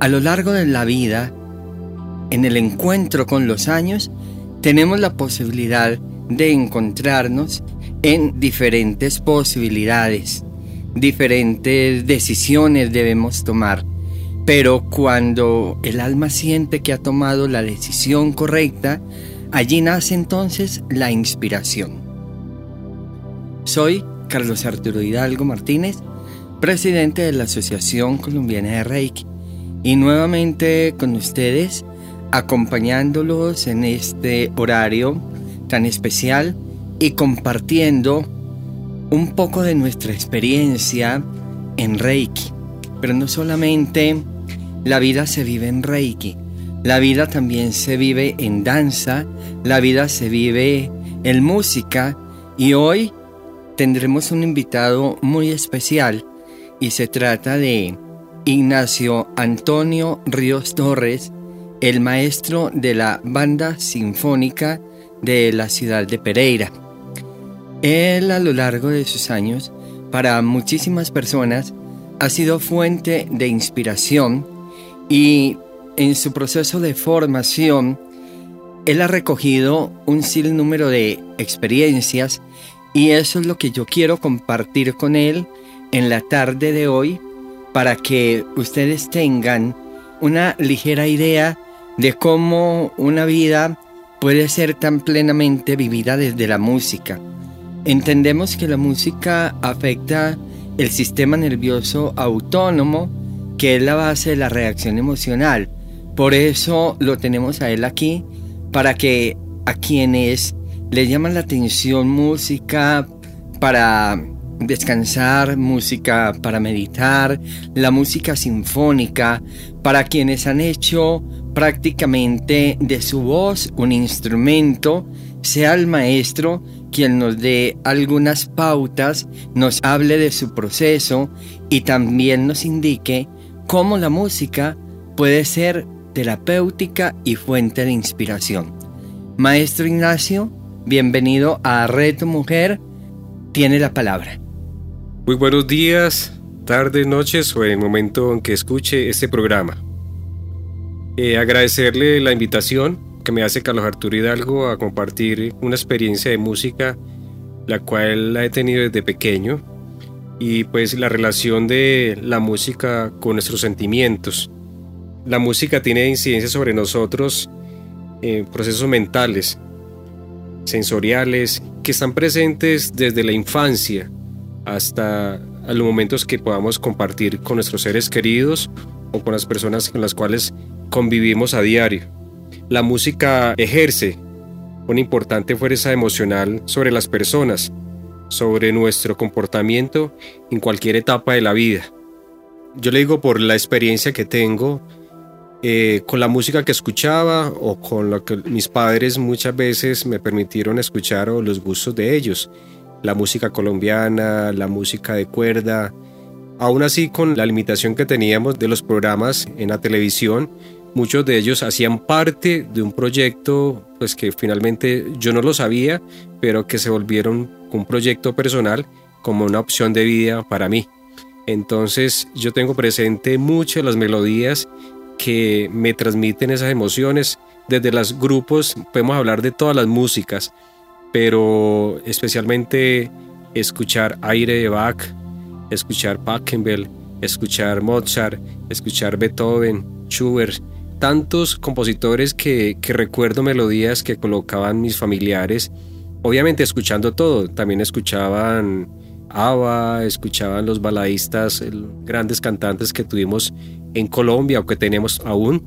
A lo largo de la vida, en el encuentro con los años, tenemos la posibilidad de encontrarnos en diferentes posibilidades, diferentes decisiones debemos tomar pero cuando el alma siente que ha tomado la decisión correcta, allí nace entonces la inspiración. Soy Carlos Arturo Hidalgo Martínez, presidente de la Asociación Colombiana de Reiki, y nuevamente con ustedes, acompañándolos en este horario tan especial y compartiendo un poco de nuestra experiencia en Reiki, pero no solamente la vida se vive en Reiki. La vida también se vive en danza. La vida se vive en música. Y hoy tendremos un invitado muy especial. Y se trata de Ignacio Antonio Ríos Torres, el maestro de la banda sinfónica de la ciudad de Pereira. Él a lo largo de sus años, para muchísimas personas, ha sido fuente de inspiración y en su proceso de formación, él ha recogido un sinnúmero de experiencias y eso es lo que yo quiero compartir con él en la tarde de hoy para que ustedes tengan una ligera idea de cómo una vida puede ser tan plenamente vivida desde la música. Entendemos que la música afecta el sistema nervioso autónomo, que es la base de la reacción emocional. Por eso lo tenemos a él aquí, para que a quienes le llaman la atención música para descansar, música para meditar, la música sinfónica, para quienes han hecho prácticamente de su voz un instrumento, sea el maestro quien nos dé algunas pautas, nos hable de su proceso y también nos indique cómo la música puede ser terapéutica y fuente de inspiración. Maestro Ignacio, bienvenido a Reto Mujer, tiene la palabra. Muy buenos días, tardes, noches o en el momento en que escuche este programa. Eh, agradecerle la invitación que me hace Carlos Arturo Hidalgo a compartir una experiencia de música, la cual la he tenido desde pequeño y pues la relación de la música con nuestros sentimientos. La música tiene incidencia sobre nosotros en procesos mentales, sensoriales, que están presentes desde la infancia hasta los momentos que podamos compartir con nuestros seres queridos o con las personas con las cuales convivimos a diario. La música ejerce una importante fuerza emocional sobre las personas, sobre nuestro comportamiento en cualquier etapa de la vida. Yo le digo por la experiencia que tengo eh, con la música que escuchaba o con lo que mis padres muchas veces me permitieron escuchar o los gustos de ellos. La música colombiana, la música de cuerda. Aún así, con la limitación que teníamos de los programas en la televisión, muchos de ellos hacían parte de un proyecto pues que finalmente yo no lo sabía, pero que se volvieron un proyecto personal como una opción de vida para mí. Entonces yo tengo presente muchas las melodías que me transmiten esas emociones. Desde los grupos podemos hablar de todas las músicas, pero especialmente escuchar aire de Bach, escuchar Pachelbel, escuchar Mozart, escuchar Beethoven, Schubert, tantos compositores que, que recuerdo melodías que colocaban mis familiares obviamente escuchando todo, también escuchaban ABBA, escuchaban los baladistas, grandes cantantes que tuvimos en Colombia o que tenemos aún,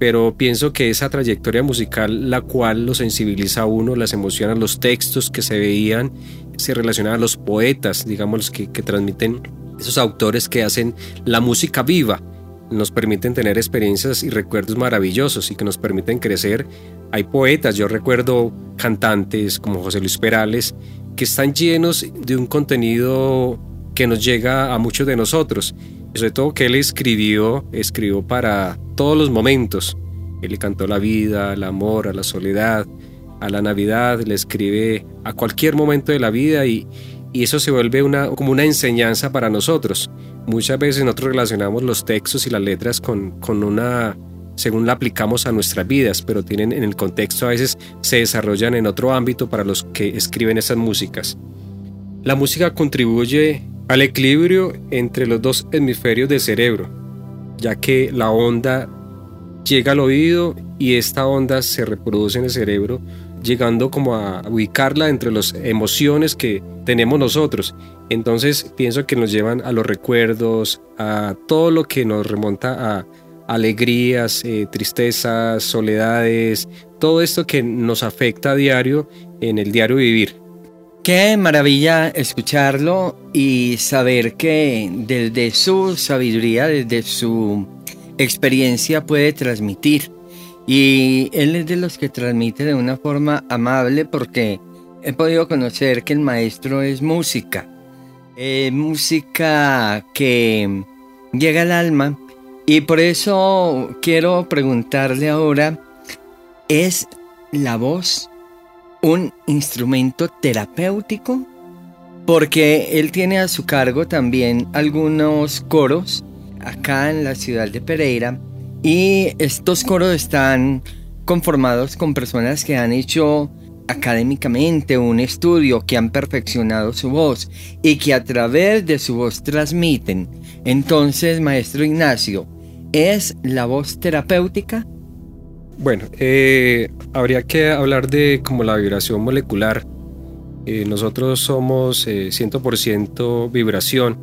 pero pienso que esa trayectoria musical, la cual lo sensibiliza a uno, las emociona, los textos que se veían, se relacionaban a los poetas, digamos, que, que transmiten esos autores que hacen la música viva. nos permiten tener experiencias y recuerdos maravillosos y que nos permiten crecer. Hay poetas, yo recuerdo cantantes como José Luis Perales, que están llenos de un contenido que nos llega a muchos de nosotros. Sobre todo que él escribió, escribió para todos los momentos. Él le cantó la vida, al amor, a la soledad, a la Navidad, le escribe a cualquier momento de la vida y, y eso se vuelve una, como una enseñanza para nosotros. Muchas veces nosotros relacionamos los textos y las letras con, con una según la aplicamos a nuestras vidas, pero tienen en el contexto a veces se desarrollan en otro ámbito para los que escriben esas músicas. La música contribuye al equilibrio entre los dos hemisferios del cerebro, ya que la onda llega al oído y esta onda se reproduce en el cerebro llegando como a ubicarla entre las emociones que tenemos nosotros. Entonces pienso que nos llevan a los recuerdos, a todo lo que nos remonta a alegrías, eh, tristezas, soledades, todo esto que nos afecta a diario en el diario vivir. Qué maravilla escucharlo y saber que desde su sabiduría, desde su experiencia puede transmitir y él es de los que transmite de una forma amable porque he podido conocer que el maestro es música. música que llega al alma. Y por eso quiero preguntarle ahora, ¿es la voz un instrumento terapéutico? Porque él tiene a su cargo también algunos coros acá en la ciudad de Pereira y estos coros están conformados con personas que han hecho académicamente un estudio, que han perfeccionado su voz y que a través de su voz transmiten. Entonces, maestro Ignacio, ¿es la voz terapéutica? Bueno, eh, habría que hablar de como la vibración molecular. Eh, nosotros somos 100% eh, vibración.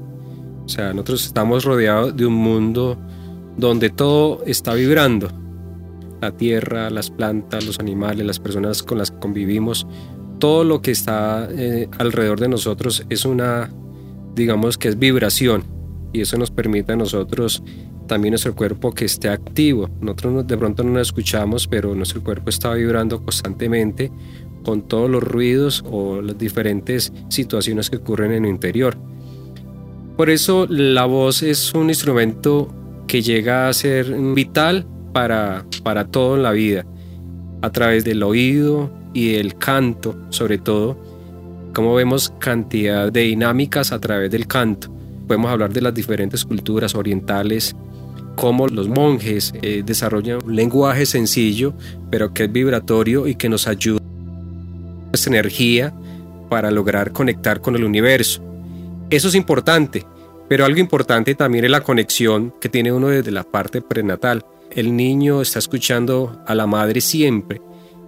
O sea, nosotros estamos rodeados de un mundo donde todo está vibrando. La tierra, las plantas, los animales, las personas con las que convivimos, todo lo que está eh, alrededor de nosotros es una, digamos que es vibración y eso nos permite a nosotros también nuestro cuerpo que esté activo. Nosotros de pronto no nos escuchamos, pero nuestro cuerpo está vibrando constantemente con todos los ruidos o las diferentes situaciones que ocurren en el interior. Por eso la voz es un instrumento que llega a ser vital para, para todo en la vida, a través del oído y del canto, sobre todo, como vemos cantidad de dinámicas a través del canto. Podemos hablar de las diferentes culturas orientales, cómo los monjes eh, desarrollan un lenguaje sencillo, pero que es vibratorio y que nos ayuda nuestra energía para lograr conectar con el universo. Eso es importante, pero algo importante también es la conexión que tiene uno desde la parte prenatal. El niño está escuchando a la madre siempre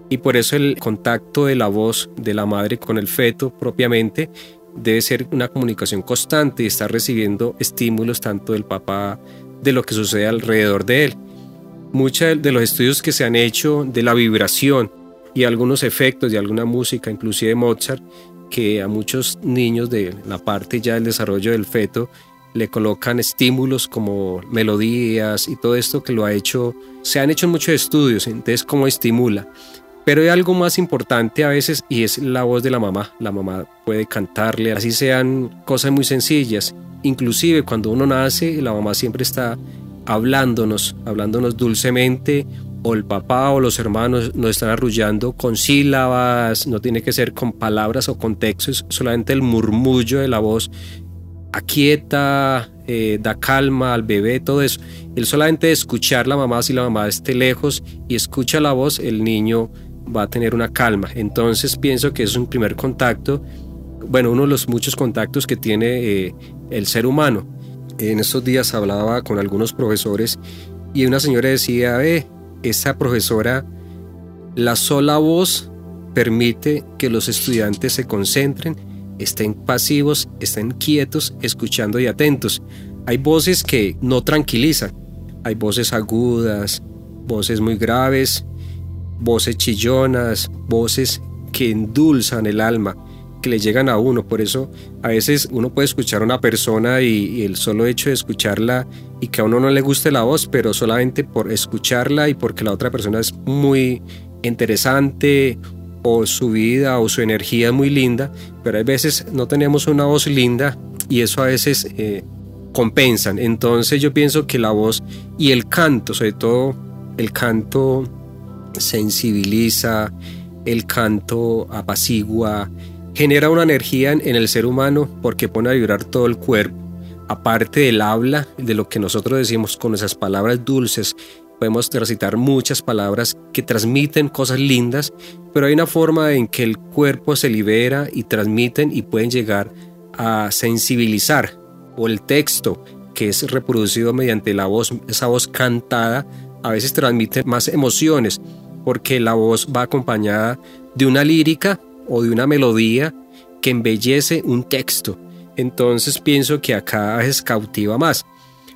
y por eso el contacto de la voz de la madre con el feto propiamente debe ser una comunicación constante y estar recibiendo estímulos tanto del papá de lo que sucede alrededor de él. Muchos de los estudios que se han hecho de la vibración y algunos efectos de alguna música, inclusive Mozart, que a muchos niños de la parte ya del desarrollo del feto le colocan estímulos como melodías y todo esto que lo ha hecho, se han hecho muchos estudios, entonces cómo estimula. Pero hay algo más importante a veces y es la voz de la mamá. La mamá puede cantarle, así sean cosas muy sencillas. Inclusive cuando uno nace, la mamá siempre está hablándonos, hablándonos dulcemente, o el papá o los hermanos nos están arrullando con sílabas, no tiene que ser con palabras o con textos, solamente el murmullo de la voz aquieta, eh, da calma al bebé, todo eso. Él solamente escuchar la mamá, si la mamá esté lejos y escucha la voz, el niño va a tener una calma. Entonces pienso que es un primer contacto, bueno, uno de los muchos contactos que tiene eh, el ser humano. En estos días hablaba con algunos profesores y una señora decía, ve, esa profesora, la sola voz permite que los estudiantes se concentren estén pasivos, estén quietos, escuchando y atentos. Hay voces que no tranquilizan, hay voces agudas, voces muy graves, voces chillonas, voces que endulzan el alma. Que le llegan a uno. Por eso a veces uno puede escuchar a una persona y, el solo hecho de escucharla y que a uno no le guste la voz, pero solamente por escucharla y porque la otra persona es muy interesante o su vida o su energía es muy linda, pero hay veces no tenemos una voz linda y eso a veces eh, compensan. Entonces yo pienso que la voz y el canto, sobre todo el canto sensibiliza, el canto apacigua, genera una energía en, el ser humano porque pone a vibrar todo el cuerpo. Aparte del habla, de lo que nosotros decimos con esas palabras dulces, podemos recitar muchas palabras que transmiten cosas lindas, pero hay una forma en que el cuerpo se libera y transmiten y pueden llegar a sensibilizar. O el texto, que es reproducido mediante la voz, esa voz cantada, a veces transmite más emociones, porque la voz va acompañada de una lírica o de una melodía que embellece un texto. Entonces pienso que acá es cautiva más.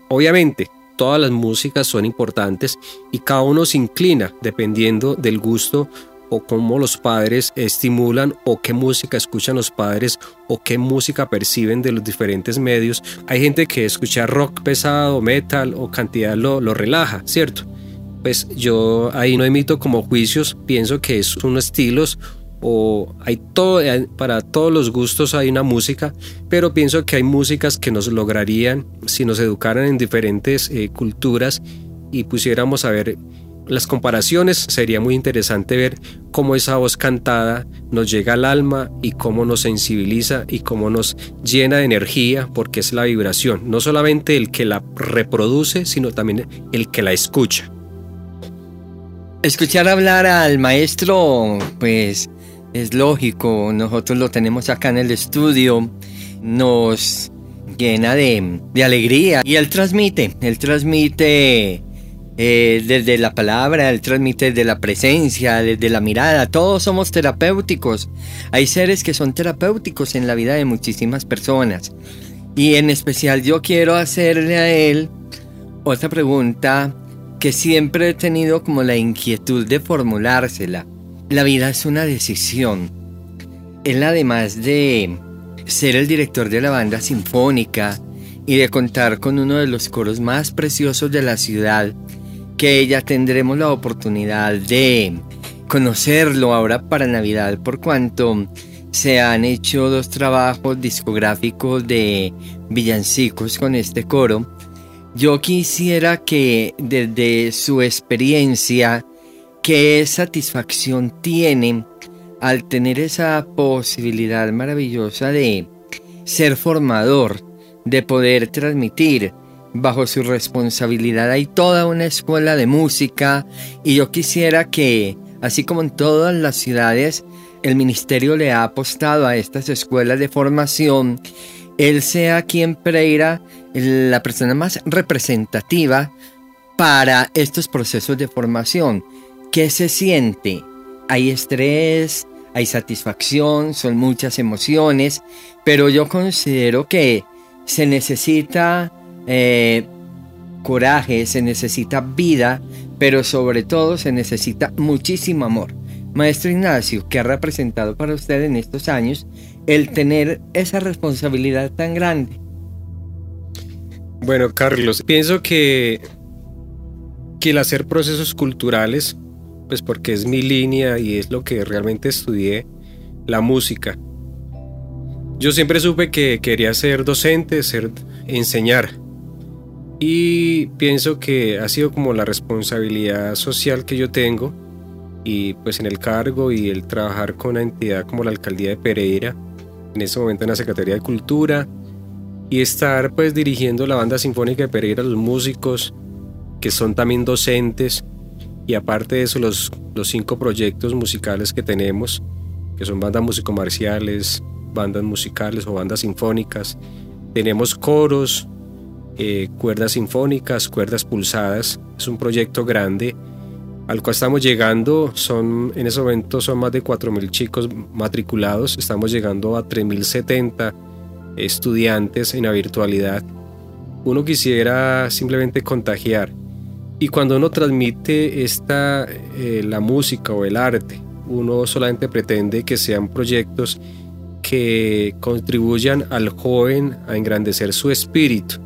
Obviamente, todas las músicas son importantes y cada uno se inclina dependiendo del gusto o cómo los padres estimulan o qué música escuchan los padres o qué música perciben de los diferentes medios. Hay gente que escucha rock pesado, metal o cantidad lo, lo relaja, ¿cierto? Pues yo ahí no emito como juicios, pienso que son estilos o hay todo, para todos los gustos hay una música, pero pienso que hay músicas que nos lograrían si nos educaran en diferentes eh, culturas y pusiéramos a ver las comparaciones, sería muy interesante ver cómo esa voz cantada nos llega al alma y cómo nos sensibiliza y cómo nos llena de energía, porque es la vibración, no solamente el que la reproduce, sino también el que la escucha. Escuchar hablar al maestro, pues es lógico, nosotros lo tenemos acá en el estudio, nos llena de, alegría y él transmite, él transmite eh, desde la palabra, él transmite desde la presencia, desde la mirada, todos somos terapéuticos, hay seres que son terapéuticos en la vida de muchísimas personas y en especial yo quiero hacerle a él otra pregunta que siempre he tenido como la inquietud de formulársela. La vida es una decisión. Él además de ser el director de la banda sinfónica y de contar con uno de los coros más preciosos de la ciudad, que ya tendremos la oportunidad de conocerlo ahora para Navidad por cuanto se han hecho dos trabajos discográficos de villancicos con este coro. Yo quisiera que desde su experiencia qué satisfacción tiene al tener esa posibilidad maravillosa de ser formador, de poder transmitir. Bajo su responsabilidad hay toda una escuela de música y yo quisiera que, así como en todas las ciudades, el ministerio le ha apostado a estas escuelas de formación, él sea quien Pereira la persona más representativa para estos procesos de formación. ¿Qué se siente? Hay estrés, hay satisfacción, son muchas emociones, pero yo considero que se necesita eh, coraje, se necesita vida, pero sobre todo se necesita muchísimo amor. Maestro Ignacio, ¿qué ha representado para usted en estos años el tener esa responsabilidad tan grande? Bueno, Carlos, pienso que, que el hacer procesos culturales pues porque es mi línea y es lo que realmente estudié, la música. Yo siempre supe que quería ser docente, ser enseñar. Y pienso que ha sido como la responsabilidad social que yo tengo y pues en el cargo y el trabajar con una entidad como la alcaldía de Pereira, en ese momento en la Secretaría de Cultura y estar pues dirigiendo la banda sinfónica de Pereira, los músicos que son también docentes y aparte de eso, los, los cinco proyectos musicales que tenemos, que son bandas musicomarciales, bandas musicales o bandas sinfónicas, tenemos coros, eh, cuerdas sinfónicas, cuerdas pulsadas. Es un proyecto grande al cual estamos llegando. Son, en ese momento son más de 4.000 chicos matriculados. Estamos llegando a 3.070 estudiantes en la virtualidad. Uno quisiera simplemente contagiar y cuando uno transmite esta, eh, la música o el arte, uno solamente pretende que sean proyectos que contribuyan al joven a engrandecer su espíritu.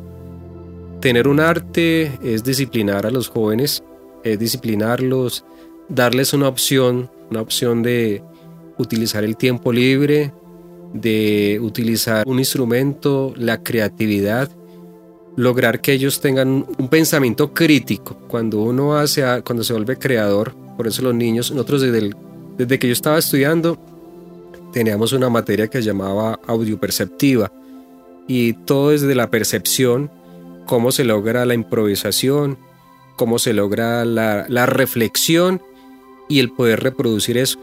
Tener un arte es disciplinar a los jóvenes, es disciplinarlos, darles una opción, una opción de utilizar el tiempo libre, de utilizar un instrumento, la creatividad, lograr que ellos tengan un pensamiento crítico. Cuando uno hace, cuando se vuelve creador, por eso los niños, nosotros desde, desde que yo estaba estudiando, teníamos una materia que se llamaba audioperceptiva y todo desde la percepción, cómo se logra la improvisación, cómo se logra la, la reflexión y el poder reproducir eso.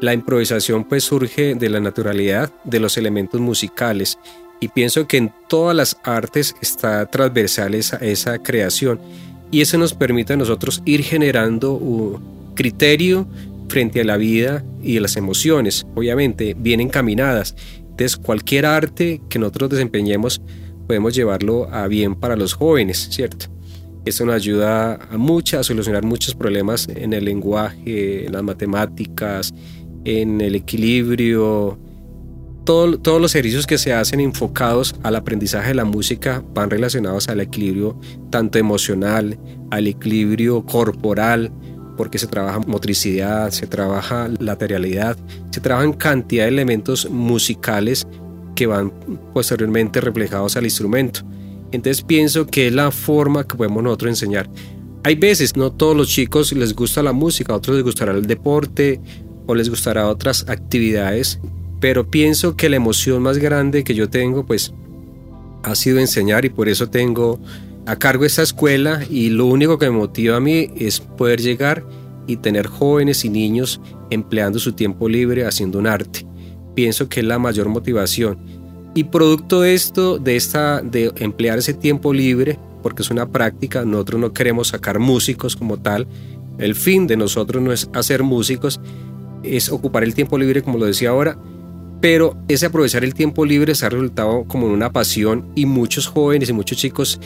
La improvisación pues surge de la naturalidad de los elementos musicales y pienso que en todas las artes está transversal esa, esa creación y eso nos permite a nosotros ir generando un criterio frente a la vida y a las emociones, obviamente bien encaminadas. Entonces cualquier arte que nosotros desempeñemos podemos llevarlo a bien para los jóvenes, ¿cierto? Esto nos ayuda a mucho a solucionar muchos problemas en el lenguaje, en las matemáticas, en el equilibrio. Todos los ejercicios que se hacen enfocados al aprendizaje de la música van relacionados al equilibrio tanto emocional, al equilibrio corporal, porque se trabaja motricidad, se trabaja lateralidad, se trabajan cantidad de elementos musicales que van posteriormente reflejados al instrumento. Entonces pienso que es la forma que podemos nosotros enseñar. Hay veces, no todos los chicos les gusta la música, a otros les gustará el deporte, o les gustará otras actividades, pero pienso que la emoción más grande que yo tengo pues ha sido enseñar y por eso tengo a cargo esta escuela y lo único que me motiva a mí es poder llegar y tener jóvenes y niños empleando su tiempo libre haciendo un arte. Pienso que es la mayor motivación. Y producto de esto, de esta de emplear ese tiempo libre, porque es una práctica, nosotros no queremos sacar músicos como tal. El fin de nosotros no es hacer músicos, es ocupar el tiempo libre, como lo decía ahora, pero ese aprovechar el tiempo libre se ha resultado como una pasión y muchos jóvenes y muchos chicos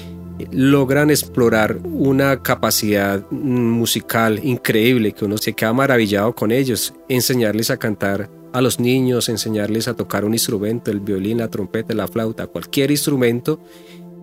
logran explorar una capacidad musical increíble que uno se queda maravillado con ellos, enseñarles a cantar a los niños, enseñarles a tocar un instrumento, el violín, la trompeta, la flauta, cualquier instrumento,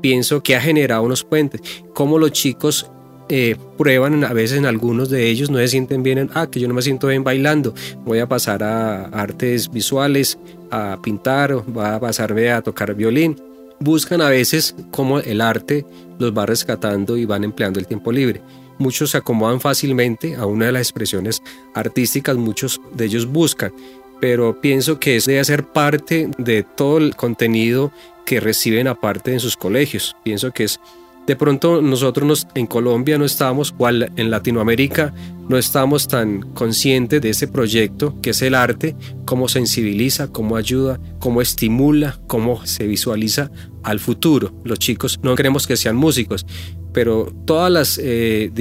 pienso que ha generado unos puentes, como los chicos eh, prueban a veces en algunos de ellos no se sienten bien en, ah, que yo no me siento bien bailando, voy a pasar a artes visuales, a pintar, voy a pasarme a tocar violín. Buscan a veces cómo el arte los va rescatando y van empleando el tiempo libre. Muchos se acomodan fácilmente a una de las expresiones artísticas, muchos de ellos buscan, pero pienso que eso debe ser parte de todo el contenido que reciben aparte en sus colegios. Pienso que es de pronto nosotros en Colombia no estábamos, igual en Latinoamérica, no estamos tan conscientes de ese proyecto que es el arte, cómo sensibiliza, cómo ayuda, cómo estimula, cómo se visualiza al futuro. Los chicos no queremos que sean músicos, pero todas las, eh,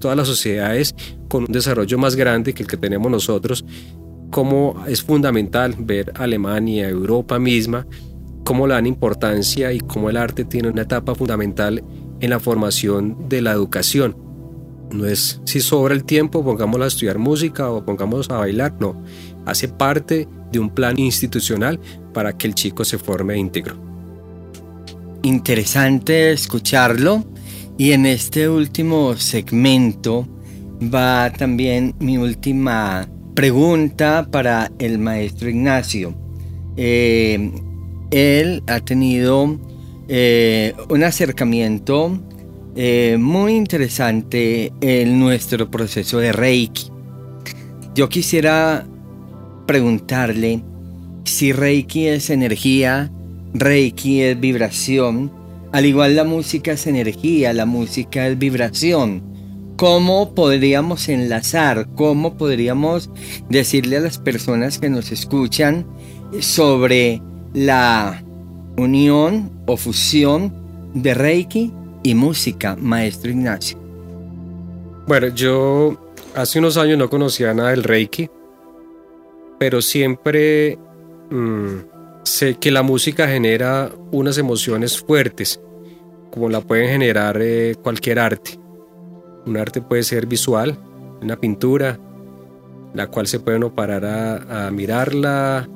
todas las sociedades con un desarrollo más grande que el que tenemos nosotros, cómo es fundamental ver Alemania, Europa misma, cómo le dan importancia y cómo el arte tiene una etapa fundamental en la formación de la educación. No es si sobra el tiempo, pongámoslo a estudiar música o pongámoslo a bailar, no. Hace parte de un plan institucional para que el chico se forme íntegro. Interesante escucharlo y en este último segmento va también mi última pregunta para el maestro Ignacio. Eh, él ha tenido eh, un acercamiento eh, muy interesante en nuestro proceso de Reiki. Yo quisiera preguntarle si Reiki es energía, Reiki es vibración, al igual la música es energía, la música es vibración. ¿Cómo podríamos enlazar, cómo podríamos decirle a las personas que nos escuchan sobre la unión o fusión de Reiki y música, maestro Ignacio? Bueno, yo hace unos años no conocía nada del Reiki, pero siempre mm, sé que la música genera unas emociones fuertes, como la pueden generar eh, cualquier arte. Un arte puede ser visual, una pintura, la cual se puede uno parar a mirarla,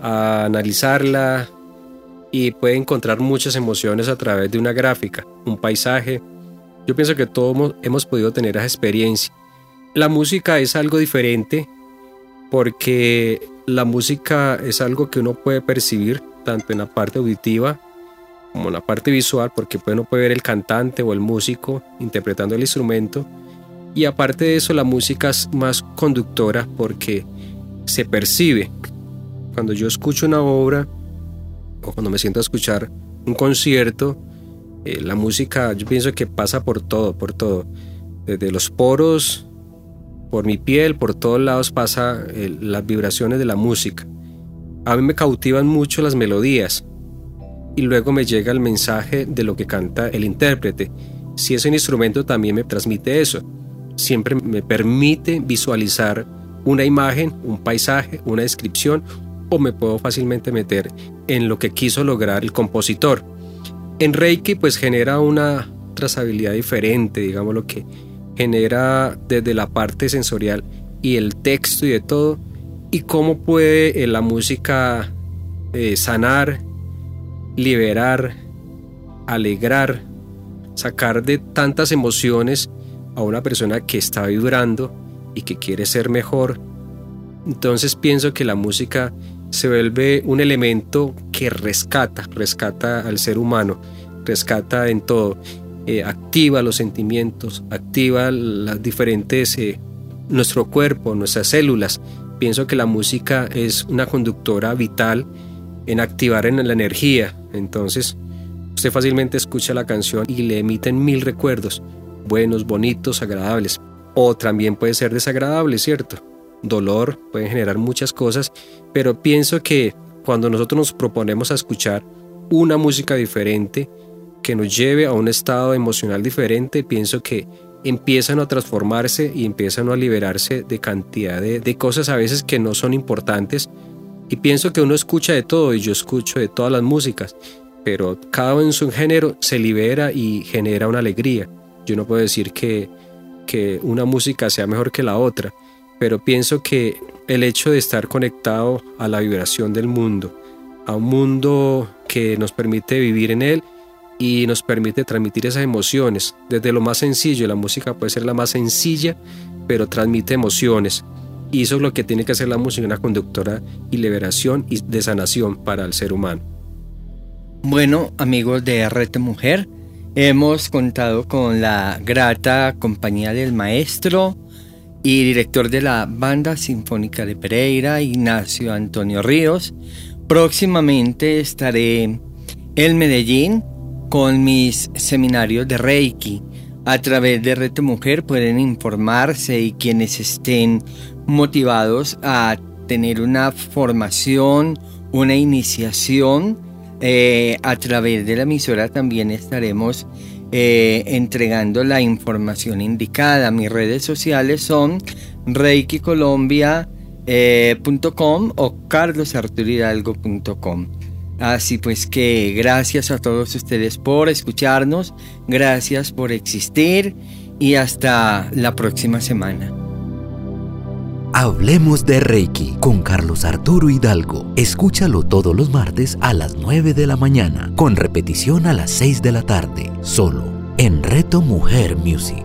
a analizarla y puede encontrar muchas emociones a través de una gráfica, un paisaje. Yo pienso que todos hemos podido tener esa experiencia. La música es algo diferente porque la música es algo que uno puede percibir tanto en la parte auditiva como en la parte visual, porque uno puede ver el cantante o el músico interpretando el instrumento. Y aparte de eso, la música es más conductora porque se percibe. Cuando yo escucho una obra cuando me siento a escuchar un concierto, eh, la música yo pienso que pasa por todo, por todo. Desde los poros, por mi piel, por todos lados pasa eh, las vibraciones de la música. A mí me cautivan mucho las melodías y luego me llega el mensaje de lo que canta el intérprete. Si es un instrumento también me transmite eso. Siempre me permite visualizar una imagen, un paisaje, una descripción o me puedo fácilmente meter en lo que quiso lograr el compositor. En Reiki pues genera una trazabilidad diferente, digamos lo que genera desde la parte sensorial y el texto y de todo, y cómo puede eh, la música eh, sanar, liberar, alegrar, sacar de tantas emociones a una persona que está vibrando y que quiere ser mejor. Entonces pienso que la música se vuelve un elemento que rescata, rescata al ser humano, rescata en todo, eh, activa los sentimientos, activa las diferentes, eh, nuestro cuerpo, nuestras células. Pienso que la música es una conductora vital en activar en la energía. Entonces, usted fácilmente escucha la canción y le emiten mil recuerdos, buenos, bonitos, agradables. O también puede ser desagradable, ¿cierto? Dolor, pueden generar muchas cosas, pero pienso que cuando nosotros nos proponemos a escuchar una música diferente, que nos lleve a un estado emocional diferente, pienso que empiezan a transformarse y empiezan a liberarse de cantidad de, de cosas a veces que no son importantes. Y pienso que uno escucha de todo y yo escucho de todas las músicas, pero cada uno en su género se libera y genera una alegría. Yo no puedo decir que, que una música sea mejor que la otra pero pienso que el hecho de estar conectado a la vibración del mundo, a un mundo que nos permite vivir en él y nos permite transmitir esas emociones, desde lo más sencillo, la música puede ser la más sencilla, pero transmite emociones. Y eso es lo que tiene que hacer la música, una conductora y liberación y de sanación para el ser humano. Bueno, amigos de RT Mujer, hemos contado con la grata compañía del maestro, y director de la Banda Sinfónica de Pereira, Ignacio Antonio Ríos. Próximamente estaré en Medellín con mis seminarios de Reiki. A través de Rete Mujer pueden informarse y quienes estén motivados a tener una formación, una iniciación, eh, a través de la emisora también estaremos eh, entregando la información indicada. Mis redes sociales son reikicolombia.com o carlosarturidalgo.com. Así pues que gracias a todos ustedes por escucharnos, gracias por existir y hasta la próxima semana. Hablemos de Reiki con Carlos Arturo Hidalgo. Escúchalo todos los martes a las 9 de la mañana, con repetición a las 6 de la tarde, solo en Reto Mujer Music.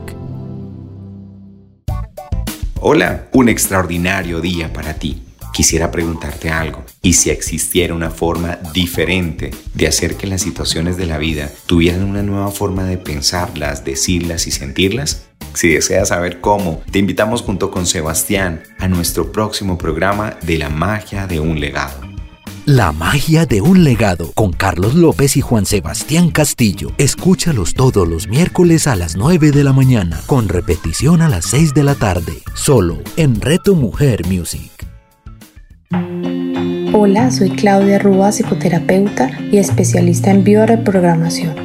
Hola, un extraordinario día para ti. Quisiera preguntarte algo. ¿Y si existiera una forma diferente de hacer que las situaciones de la vida tuvieran una nueva forma de pensarlas, decirlas y sentirlas? Si deseas saber cómo, te invitamos junto con Sebastián a nuestro próximo programa de la magia de un legado. La magia de un legado con Carlos López y Juan Sebastián Castillo. Escúchalos todos los miércoles a las 9 de la mañana, con repetición a las 6 de la tarde, solo en Reto Mujer Music. Hola, soy Claudia Rúa, psicoterapeuta y especialista en bioreprogramación